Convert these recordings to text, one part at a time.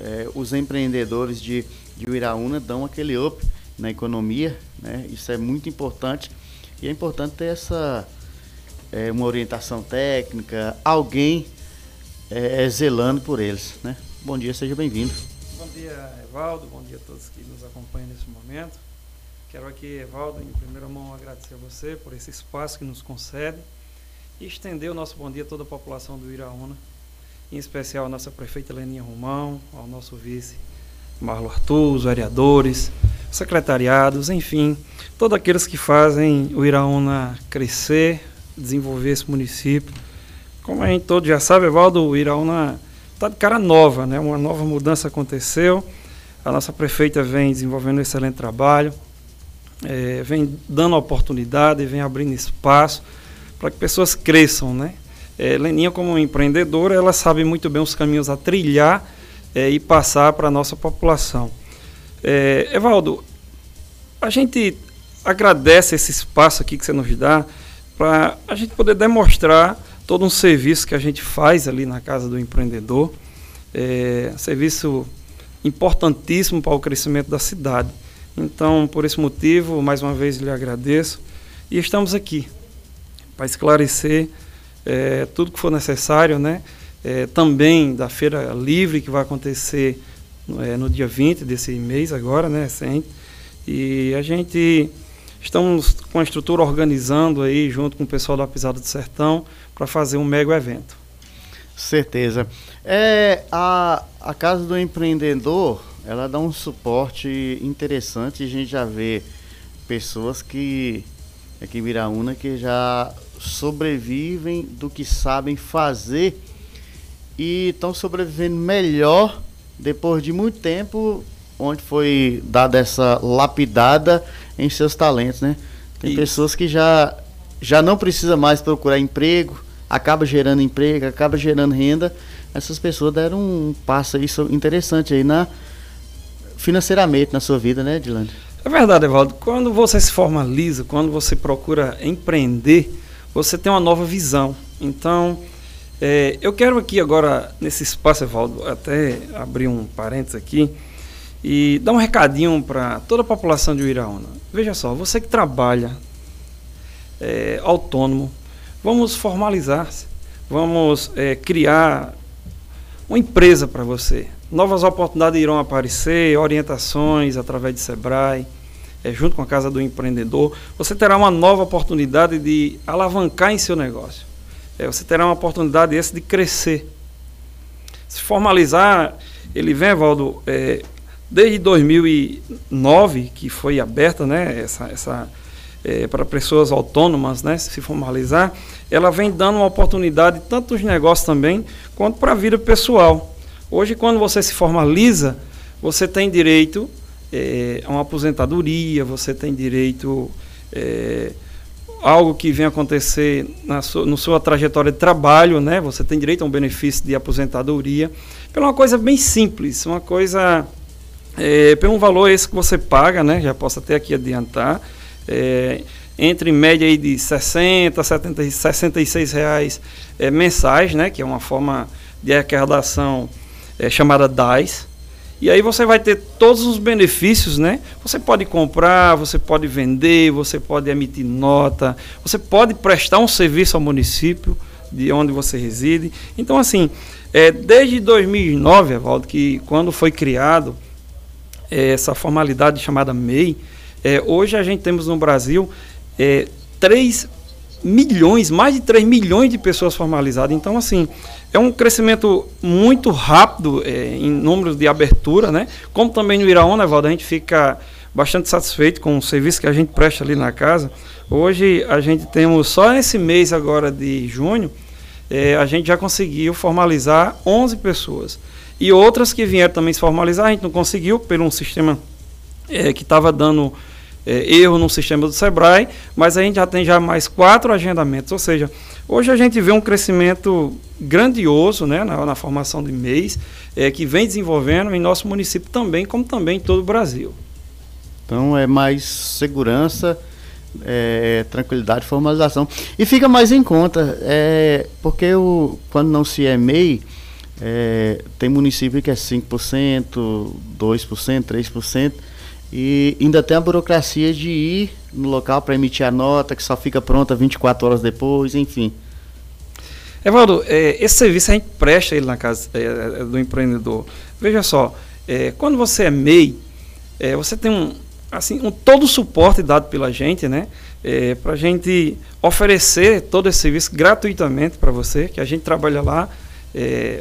é, os empreendedores de, de Uiraúna dão aquele up na economia, né? Isso é muito importante e é importante ter essa é, uma orientação técnica, alguém é, zelando por eles, né? Bom dia, seja bem-vindo. Bom dia, Evaldo. Bom dia a todos que nos acompanham nesse momento. Quero aqui, Evaldo, em primeira mão agradecer a você por esse espaço que nos concede e estender o nosso bom dia a toda a população do Iraúna, em especial a nossa prefeita Leninha Romão, ao nosso vice Marlo Arthur, os vereadores, secretariados, enfim, todos aqueles que fazem o Iraúna crescer, desenvolver esse município. Como a gente todos já sabe, Evaldo, o Iraúna está de cara nova, né? uma nova mudança aconteceu. A nossa prefeita vem desenvolvendo um excelente trabalho, é, vem dando oportunidade, vem abrindo espaço para que pessoas cresçam. Né? É, Leninha, como empreendedora, ela sabe muito bem os caminhos a trilhar é, e passar para a nossa população. É, Evaldo, a gente agradece esse espaço aqui que você nos dá para a gente poder demonstrar todo um serviço que a gente faz ali na Casa do Empreendedor. É, serviço importantíssimo para o crescimento da cidade. Então, por esse motivo, mais uma vez lhe agradeço e estamos aqui para esclarecer é, tudo que for necessário, né? É, também da Feira Livre que vai acontecer é, no dia 20 desse mês agora, né, recente. E a gente estamos com a estrutura organizando aí junto com o pessoal da Pisada do Sertão para fazer um mega evento. Certeza. É, a, a Casa do Empreendedor, ela dá um suporte interessante. A gente já vê pessoas que aqui em Viraúna que já sobrevivem do que sabem fazer e estão sobrevivendo melhor depois de muito tempo onde foi dada essa lapidada em seus talentos, né? Tem pessoas que já já não precisa mais procurar emprego, acaba gerando emprego, acaba gerando renda. Essas pessoas deram um passo aí interessante aí na financeiramente na sua vida, né, Dilane? É verdade, Evaldo. Quando você se formaliza, quando você procura empreender, você tem uma nova visão. Então, é, eu quero aqui agora, nesse espaço, Evaldo, até abrir um parênteses aqui e dar um recadinho para toda a população de Uiraúna. Veja só, você que trabalha é, autônomo, vamos formalizar-se, vamos é, criar uma empresa para você. Novas oportunidades irão aparecer, orientações através de Sebrae, é, junto com a Casa do Empreendedor. Você terá uma nova oportunidade de alavancar em seu negócio é, você terá uma oportunidade essa de crescer. Se formalizar, ele vem, Valdo, é, desde 2009, que foi aberta né, essa, essa, é, para pessoas autônomas né, se formalizar, ela vem dando uma oportunidade tanto nos negócios também, quanto para a vida pessoal. Hoje, quando você se formaliza, você tem direito é, a uma aposentadoria, você tem direito é, algo que vem acontecer na sua, na sua trajetória de trabalho, né? Você tem direito a um benefício de aposentadoria, pela uma coisa bem simples, uma coisa é, pelo um valor esse que você paga, né? Já posso até aqui adiantar, é, entre em média aí de 60, 70, 66 reais é, mensais, né? Que é uma forma de arrecadação é, chamada DAS. E aí você vai ter todos os benefícios, né? Você pode comprar, você pode vender, você pode emitir nota, você pode prestar um serviço ao município de onde você reside. Então, assim, é, desde 2009, Evaldo, que quando foi criado é, essa formalidade chamada MEI, é, hoje a gente temos no Brasil é, 3 milhões, mais de 3 milhões de pessoas formalizadas. Então, assim, é um crescimento muito rápido é, em números de abertura, né? Como também no Iraúna, Valdo, a gente fica bastante satisfeito com o serviço que a gente presta ali na casa. Hoje a gente temos, só nesse mês agora de junho, é, a gente já conseguiu formalizar 11 pessoas. E outras que vieram também se formalizar, a gente não conseguiu, por um sistema é, que estava dando é, erro no sistema do Sebrae, mas a gente já tem já mais quatro agendamentos, ou seja, hoje a gente vê um crescimento grandioso né, na, na formação de MEIs, é, que vem desenvolvendo em nosso município também, como também em todo o Brasil. Então é mais segurança, é, tranquilidade, formalização. E fica mais em conta, é, porque o, quando não se é MEI, É, tem município que é 5%, 2%, 3%, e ainda tem a burocracia de ir no local para emitir a nota, que só fica pronta 24 horas depois, enfim. Evaldo, é, esse serviço a gente presta ele na casa é, é do empreendedor. Veja só, é, quando você é MEI, é, você tem um, assim, um, todo o suporte dado pela gente, né? É, para a gente oferecer todo esse serviço gratuitamente para você, que a gente trabalha lá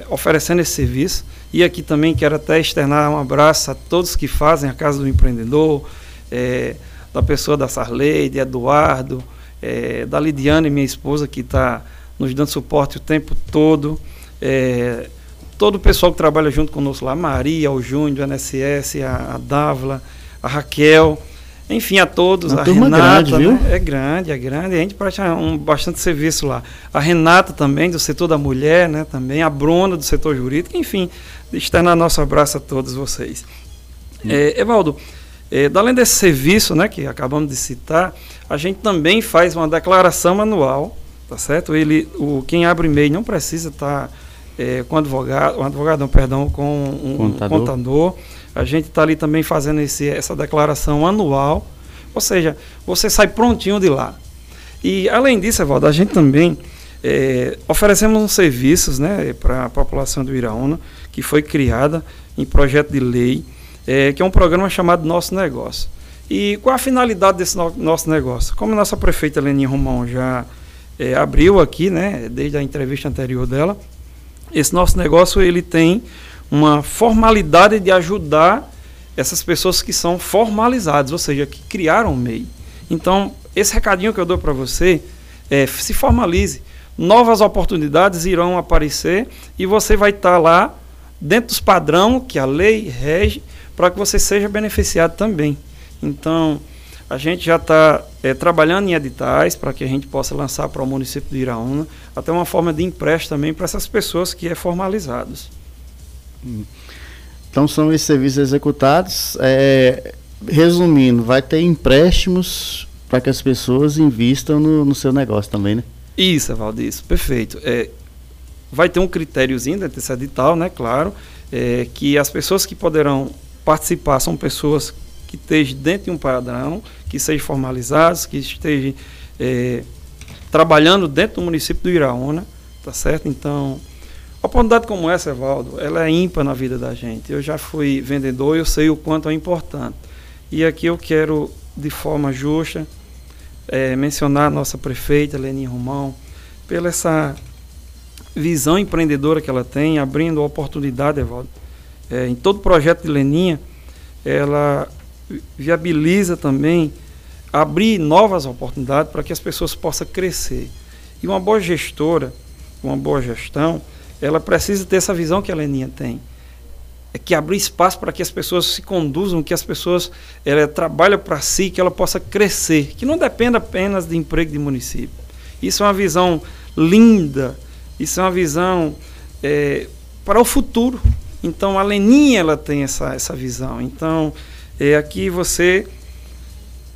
oferecendo esse serviço. E aqui também quero até externar um abraço a todos que fazem a Casa do Empreendedor, é, da pessoa da Sarley, de Eduardo, é, da Lidiane, minha esposa, que está nos dando suporte o tempo todo. É, todo o pessoal que trabalha junto conosco lá, Maria, o Júnior, a NSS, a, a Dávila, a Raquel, enfim, a todos, Uma a Renata, grande, né? é grande, é grande, a gente presta um bastante serviço lá. A Renata também, do setor da mulher, né, também, a Bruna, do setor jurídico, enfim, externar nosso abraço a todos vocês. Hum. É, Evaldo, é, além desse serviço, né, que acabamos de citar, a gente também faz uma declaração anual, tá certo? Ele, o, quem abre e-mail não precisa estar... Tá, é, com advogado, um advogado, não, perdão, com um contador. contador. A gente está ali também fazendo esse, essa declaração anual, ou seja, você sai prontinho de lá. E além disso, Evaldo, a gente também é, oferecemos uns serviços né, para a população do Iraúna, que foi criada em projeto de lei, é, que é um programa chamado Nosso Negócio. E qual a finalidade desse no, nosso negócio? Como a nossa prefeita Leninha Romão já é, abriu aqui, né, desde a entrevista anterior dela, esse nosso negócio ele tem uma formalidade de ajudar essas pessoas que são formalizadas, ou seja, que criaram o MEI. Então, esse recadinho que eu dou para você é se formalize. Novas oportunidades irão aparecer e você vai estar tá lá dentro dos padrão que a lei rege para que você seja beneficiado também. Então, a gente já está é, trabalhando em editais para que a gente possa lançar para o município de Iraúna até uma forma de empréstimo também para essas pessoas que é formalizados. Hum. Então são esses serviços executados. É, resumindo, vai ter empréstimos para que as pessoas invistam no, no, seu negócio também, né? Isso, Valdir, isso, perfeito. É, vai ter um critériozinho dentro desse edital, né? Claro, é, que as pessoas que poderão participar são pessoas que estejam dentro de um padrão, que sejam formalizados, que estejam é, trabalhando dentro do município do Iraúna, tá certo? Então, oportunidade como essa, Evaldo, ela é ímpar na vida da gente. Eu já fui vendedor, eu sei o quanto é importante. E aqui eu quero, de forma justa, é, mencionar a nossa prefeita, Leninha Romão, pela essa visão empreendedora que ela tem, abrindo oportunidade, Evaldo. É, em todo projeto de Leninha, ela viabiliza também abrir novas oportunidades para que as pessoas possam crescer. E uma boa gestora, uma boa gestão, ela precisa ter essa visão que a Leninha tem. É que abrir espaço para que as pessoas se conduzam, que as pessoas ela, trabalhem para si, que ela possa crescer, que não dependa apenas de emprego de município. Isso é uma visão linda, isso é uma visão é, para o futuro. Então a Leninha ela tem essa, essa visão. Então é aqui você,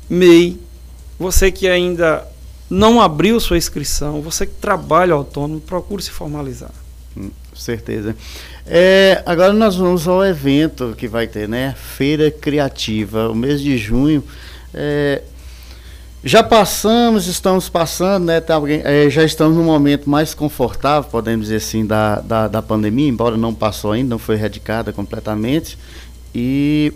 MEI, você que ainda não abriu sua inscrição, você que trabalha autônomo, procure se formalizar. Hum, certeza. É, agora nós vamos ao evento que vai ter, né? Feira Criativa, o mês de junho. É, já passamos, estamos passando, né? Alguém, é, já estamos num momento mais confortável, podemos dizer assim, da, da, da pandemia, embora não passou ainda, não foi erradicada completamente. E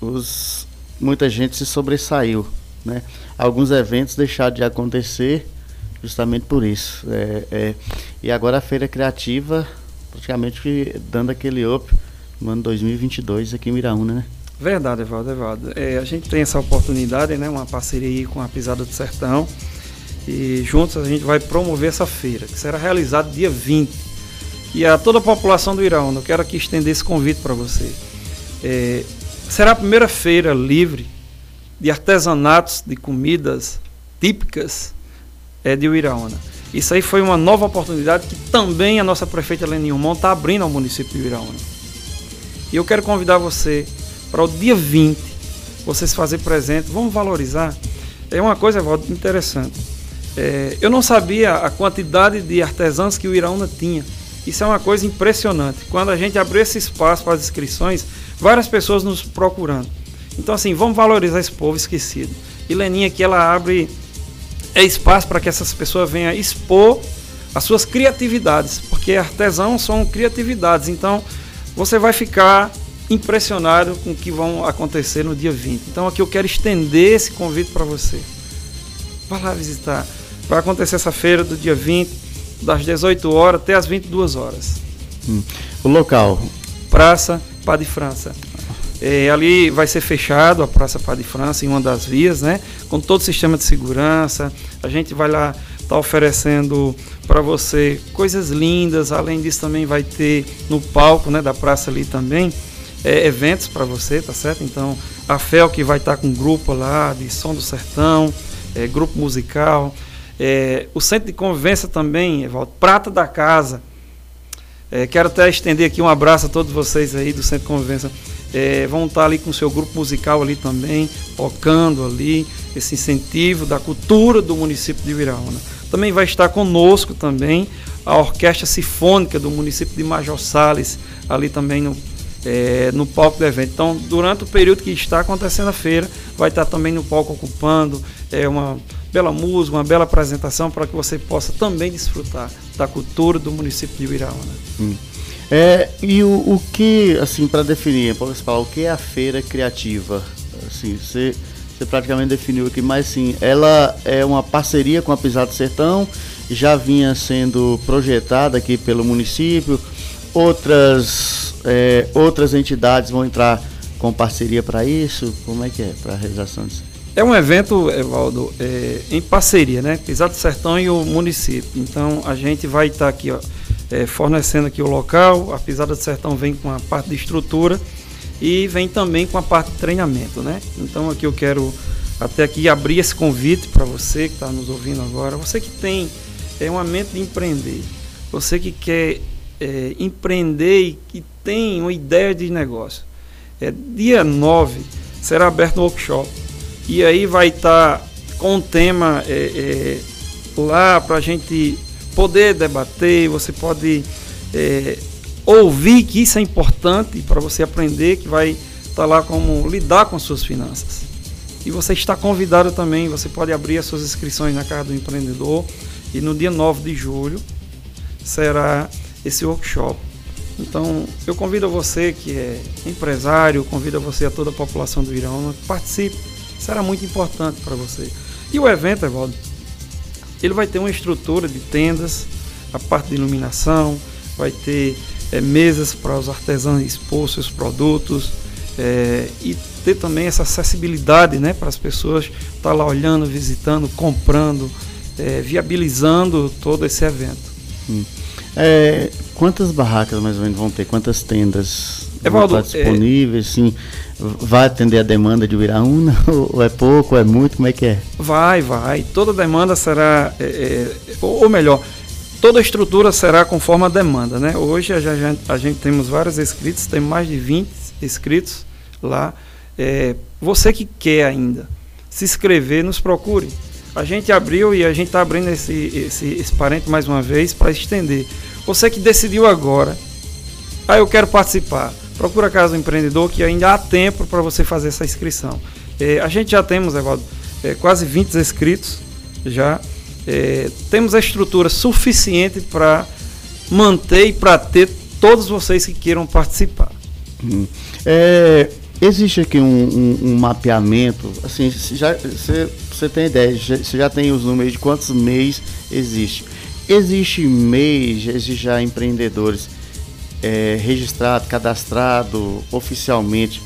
os, muita gente se sobressaiu. Né? Alguns eventos deixaram de acontecer justamente por isso. É, é, e agora a Feira Criativa praticamente dando aquele up no ano 2022 aqui em Miraúna, né? Verdade, Evaldo, Evaldo. É, a gente tem essa oportunidade, né? Uma parceria com a Pisada do Sertão. E juntos a gente vai promover essa feira, que será realizada dia 20. E a toda a população do Iraúna, eu quero aqui estender esse convite para você. É, Será a primeira feira livre de artesanatos de comidas típicas é, de Uiraúna. Isso aí foi uma nova oportunidade que também a nossa prefeita Leninho Mon está abrindo ao município de Uiraúna. E eu quero convidar você para o dia 20, você se fazer presente, vamos valorizar. É uma coisa, Evaldo, interessante. É, eu não sabia a quantidade de artesãos que o Iraúna tinha. Isso é uma coisa impressionante. Quando a gente abriu esse espaço para as inscrições, várias pessoas nos procurando. Então, assim, vamos valorizar esse povo esquecido. E Leninha aqui, ela abre é espaço para que essas pessoas venham expor as suas criatividades, porque artesãos são criatividades. Então, você vai ficar impressionado com o que vão acontecer no dia 20. Então, aqui eu quero estender esse convite para você. Vá lá visitar. Vai acontecer essa feira do dia 20, das 18 horas até as 22 horas. Hum. O local? Praça Pá de França. É, ali vai ser fechado a Praça Pá de França em uma das vias, né? Com todo o sistema de segurança. A gente vai lá estar tá oferecendo para você coisas lindas. Além disso, também vai ter no palco, né, da praça ali também é, eventos para você, tá certo? Então, a FEL que vai estar tá com um grupo lá de som do sertão, é, grupo musical. É, o centro de convivência também, Evaldo, Prata da Casa. É, quero até estender aqui um abraço a todos vocês aí do centro de convivência é, vão estar ali com o seu grupo musical ali também, tocando ali, esse incentivo da cultura do município de Viraúna. Também vai estar conosco também a Orquestra Sinfônica do município de Major Sales, ali também no, é, no palco do evento. Então, durante o período que está acontecendo a feira, vai estar também no palco ocupando é, uma bela música, uma bela apresentação para que você possa também desfrutar da cultura do município de Viraúna. Hum. É, e o, o que, assim, para definir, pode falar, o que é a feira criativa? Assim, você, você praticamente definiu aqui, mas sim, ela é uma parceria com a Pisada do Sertão, já vinha sendo projetada aqui pelo município, outras, é, outras entidades vão entrar com parceria para isso? Como é que é para a realização disso? É um evento, Evaldo, é, em parceria, né? Pisado do Sertão e o município. Então a gente vai estar tá aqui, ó, é, fornecendo aqui o local. A Pisada do Sertão vem com a parte de estrutura e vem também com a parte de treinamento, né? Então aqui eu quero até aqui abrir esse convite para você que está nos ouvindo agora, você que tem é, uma mente de empreender, você que quer é, empreender e que tem uma ideia de negócio. É, dia 9 será aberto um workshop e aí vai estar tá com um tema é, é lá para a gente poder debater, você pode é, ouvir que isso é importante para você aprender, que vai estar tá lá como lidar com as suas finanças. E você está convidado também, você pode abrir as suas inscrições na Casa do Empreendedor e no dia 9 de julho será esse workshop. Então, eu convido você que é empresário, convido você a toda a população do Irão, participe, será muito importante para você. E o evento, Evaldo, ele vai ter uma estrutura de tendas, a parte de iluminação, vai ter é, mesas para os artesãos expor seus produtos é, e ter também essa acessibilidade né, para as pessoas estar tá lá olhando, visitando, comprando, é, viabilizando todo esse evento. Hum. É, quantas barracas mais ou menos vão ter? Quantas tendas Evaldo, vão estar disponíveis? Sim vai atender a demanda de Viraúna? Ou é pouco, ou é muito? Como é que é? Vai, vai. Toda demanda será, é, é, ou melhor, toda a estrutura será conforme a demanda, né? Hoje a gente, a gente temos vários inscritos, tem mais de 20 inscritos lá. É, você que quer ainda se inscrever, nos procure. A gente abriu e a gente está abrindo esse, esse, esse parente mais uma vez para estender. Você que decidiu agora, ah, eu quero participar procura a Casa do Empreendedor que ainda há tempo para você fazer essa inscrição. É, a gente já temos, Evaldo, é, quase 20 inscritos já. É, temos a estrutura suficiente para manter e para ter todos vocês que queiram participar. Hum. É, existe aqui um, um, um, mapeamento, assim, já você tem ideia, você já tem os números de quantos mês existe. Existe mês, existe já empreendedores é, registrado, cadastrado oficialmente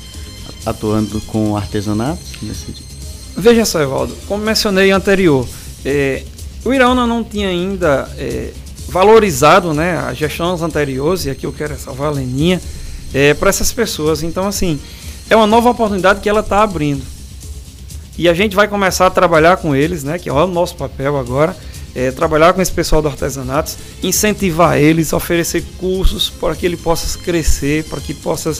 atuando com artesanato? Nesse... Veja só, Evaldo, como mencionei anterior, é, o Iraúna não tinha ainda é, valorizado né, as gestões anteriores, e aqui eu quero salvar a Leninha, é, para essas pessoas. Então, assim, é uma nova oportunidade que ela está abrindo. E a gente vai começar a trabalhar com eles, né, que é o nosso papel agora, é, trabalhar com esse pessoal do artesanato, incentivar eles, oferecer cursos para que ele possa crescer, para que possa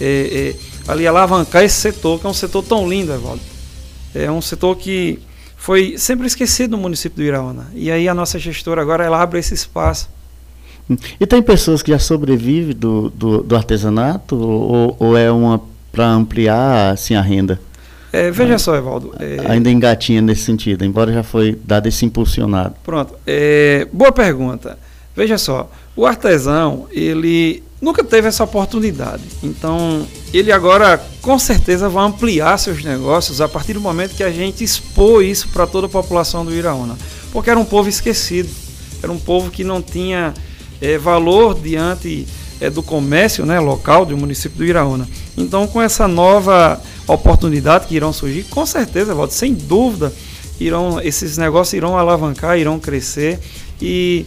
é, é, ali alavancar esse setor, que é um setor tão lindo, Evaldo. É um setor que foi sempre esquecido no município do Iraúna. E aí a nossa gestora agora ela abre esse espaço E tem pessoas que já sobrevivem do, do, do artesanato ou, ou, é uma para ampliar assim, a renda? É, veja só, Evaldo. É... Ainda engatinha nesse sentido, embora já foi dado esse impulsionado. Pronto. É, boa pergunta. Veja só, o artesão, ele nunca teve essa oportunidade. Então, ele agora com certeza vai ampliar seus negócios a partir do momento que a gente expor isso para toda a população do Iraúna. Porque era um povo esquecido, era um povo que não tinha é, valor diante é, do comércio né, local do município do Iraúna. Então, com essa nova oportunidade que irão surgir, com certeza, Valdo, sem dúvida, irão, esses negócios irão alavancar, irão crescer e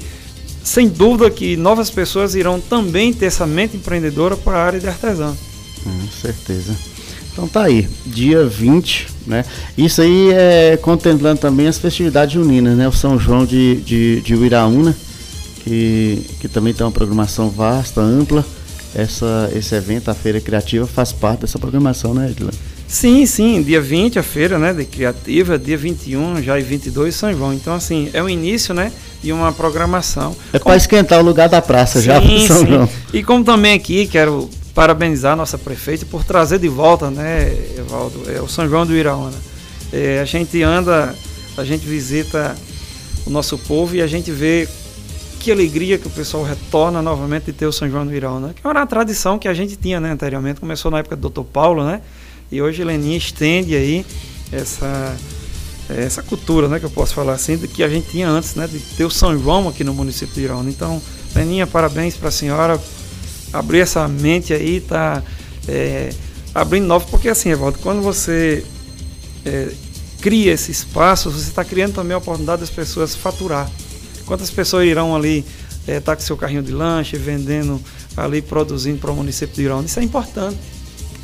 sem dúvida que novas pessoas irão também ter essa mente empreendedora para a área de artesão. Com certeza. Então tá aí, dia 20, né? Isso aí é contemplando também as festividades juninas, né? O São João de, de, de Uiraúna, que, que também tem uma programação vasta, ampla. Essa, esse evento, a Feira Criativa, faz parte dessa programação, né, Edlan? Sim, sim, dia 20 a feira, né, de criativa, dia 21 já e 22 São João. Então assim, é o início, né, de uma programação. É para esquentar o lugar da praça sim, já para São sim. João. E como também aqui quero parabenizar a nossa prefeita por trazer de volta, né, Evaldo, é o São João do Iraúna. É, a gente anda, a gente visita o nosso povo e a gente vê que alegria que o pessoal retorna novamente de ter o São João do Iraúna, que era uma tradição que a gente tinha, né, anteriormente, começou na época do Dr. Paulo, né, e hoje Leninha estende aí essa essa cultura, né, que eu posso falar assim, do que a gente tinha antes, né, de ter o São João aqui no município de Iraúna. Então, Leninha, parabéns para a senhora abrir essa mente aí, tá é, abrindo novos, porque assim, Evaldo, quando você é, cria esse espaço, você está criando também a oportunidade das pessoas faturar. Quantas pessoas irão ali estar é, tá com seu carrinho de lanche, vendendo ali, produzindo para o município de Iraúna? Isso é importante.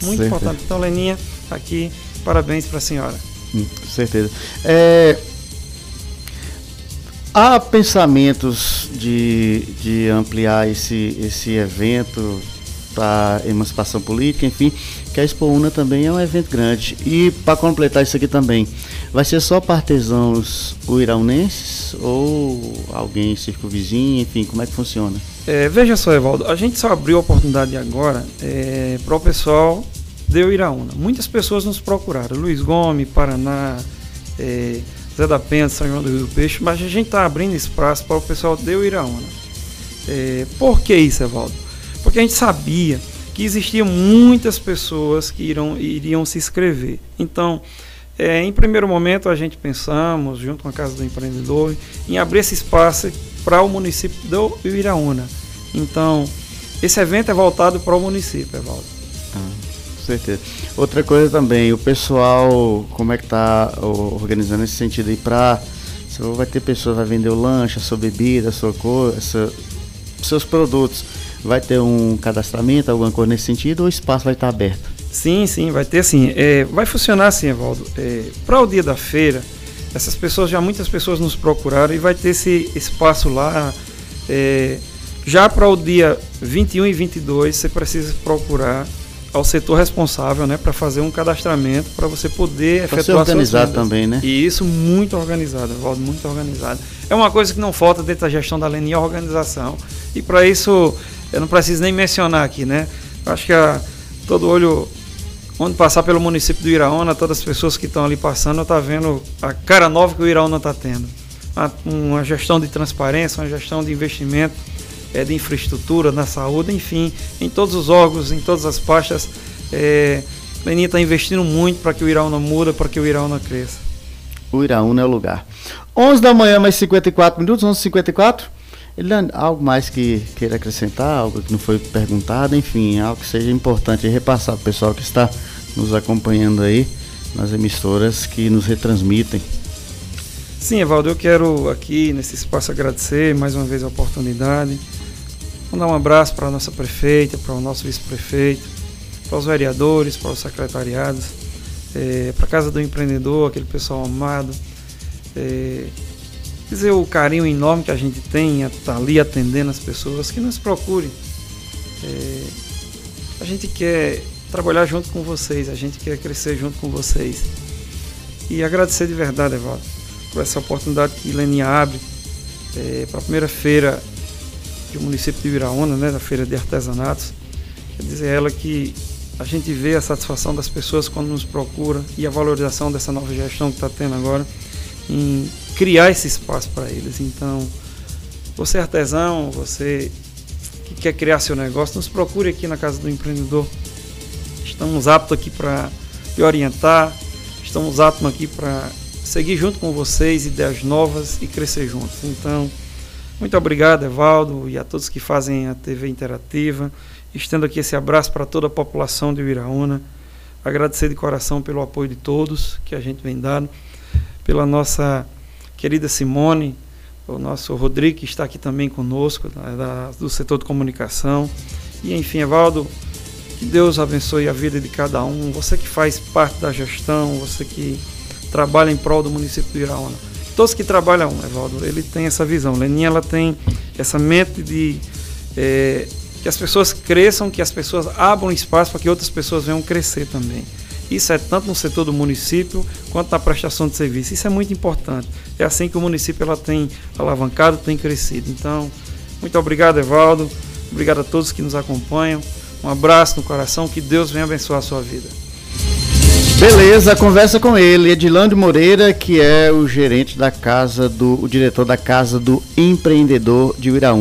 Muito importante. Então, Leninha, aqui, parabéns para a senhora. Hum, com certeza. É, há pensamentos de, de ampliar esse, esse evento para emancipação política, enfim, que a Expo Una também é um evento grande. E para completar isso aqui também, vai ser só para artesãos uiraunenses ou alguém circunvizinho, enfim, como é que funciona? É, veja só, Evaldo, a gente só abriu a oportunidade agora é, para o pessoal de Iraúna. Muitas pessoas nos procuraram, Luiz Gomes, Paraná, é, Zé da Penha, São João do Rio do Peixe, mas a gente está abrindo espaço para o pessoal de Iraúna. É, por que isso, Evaldo? Porque a gente sabia que existiam muitas pessoas que irão, iriam se inscrever. Então, é, em primeiro momento, a gente pensamos, junto com a Casa do Empreendedor, em abrir esse espaço para o município do Iraúna. Então, esse evento é voltado para o município, Evaldo. Ah, com certeza. Outra coisa também, o pessoal, como é que está organizando esse sentido aí para. Vai ter pessoas, vai vender o lanche, a sua bebida, a sua cor, seus produtos. Vai ter um cadastramento, alguma coisa nesse sentido, ou o espaço vai estar aberto? Sim, sim, vai ter sim. É, vai funcionar assim, Evaldo. É, para o dia da feira, essas pessoas, já muitas pessoas nos procuraram e vai ter esse espaço lá. É, já para o dia 21 e 22, você precisa procurar ao setor responsável, né, para fazer um cadastramento para você poder pra efetuar ser organizado também, né? E isso muito organizado, Evaldo, muito organizado. É uma coisa que não falta dentro da gestão da Leni, a organização. E para isso, eu não preciso nem mencionar aqui, né? Acho que a, todo olho onde passar pelo município do Iraúna, todas as pessoas que estão ali passando, está vendo a cara nova que o Iraúna está tendo. Uma gestão de transparência, uma gestão de investimento, é, de infraestrutura, na saúde, enfim, em todos os órgãos, em todas as pastas. É, Leninha está investindo muito para que o Iraúna muda, para que o Iraúna cresça. O Iraúna é o lugar. 11 da manhã, mais 54 minutos, 11h54. Eliane, algo mais que queira acrescentar, algo que não foi perguntado, enfim, algo que seja importante repassar para o pessoal que está nos acompanhando aí nas emissoras que nos retransmitem. Sim, Evaldo, eu quero aqui nesse espaço agradecer mais uma vez a oportunidade. Mandar um abraço para a nossa prefeita, para o nosso vice-prefeito, para os vereadores, para os secretariados, é, para a Casa do Empreendedor, aquele pessoal amado. É, dizer o carinho enorme que a gente tem estar tá ali atendendo as pessoas, que nos procurem. É, a gente quer trabalhar junto com vocês, a gente quer crescer junto com vocês. E agradecer de verdade, Evaldo, por essa oportunidade que Leninha abre é, para a primeira feira do município de Viraúna, né, da Feira de Artesanatos. Quer dizer, ela que a gente vê a satisfação das pessoas quando nos procura e a valorização dessa nova gestão que está tendo agora em criar esse espaço para eles. Então, você é artesão, você que quer criar seu negócio, nos procure aqui na Casa do Empreendedor. Estamos aptos aqui para lhe orientar, estamos aptos aqui para seguir junto com vocês, ideias novas e crescer juntos. Então, muito obrigado, Evaldo, e a todos que fazem a TV Interativa. Estendo aqui esse abraço para toda a população de Viraúna. Agradecer de coração pelo apoio de todos que a gente vem dando, pela nossa querida Simone, o nosso Rodrigo, que está aqui também conosco, da, do setor de comunicação. E enfim, Evaldo, que Deus abençoe a vida de cada um. Você que faz parte da gestão, você que trabalha em prol do município de Iraúna. Todos que trabalham, Evaldo, ele tem essa visão. Leninha, ela tem essa mente de é, que as pessoas cresçam, que as pessoas abram espaço para que outras pessoas venham crescer também. Isso é tanto no setor do município quanto na prestação de serviço. Isso é muito importante. É assim que o município ela tem alavancado, tem crescido. Então, muito obrigado, Evaldo. Obrigado a todos que nos acompanham. Um abraço no coração. Que Deus venha abençoar a sua vida. Beleza, conversa com ele, Edilândio Moreira, que é o gerente da casa do, o diretor da casa do empreendedor de Iraúna.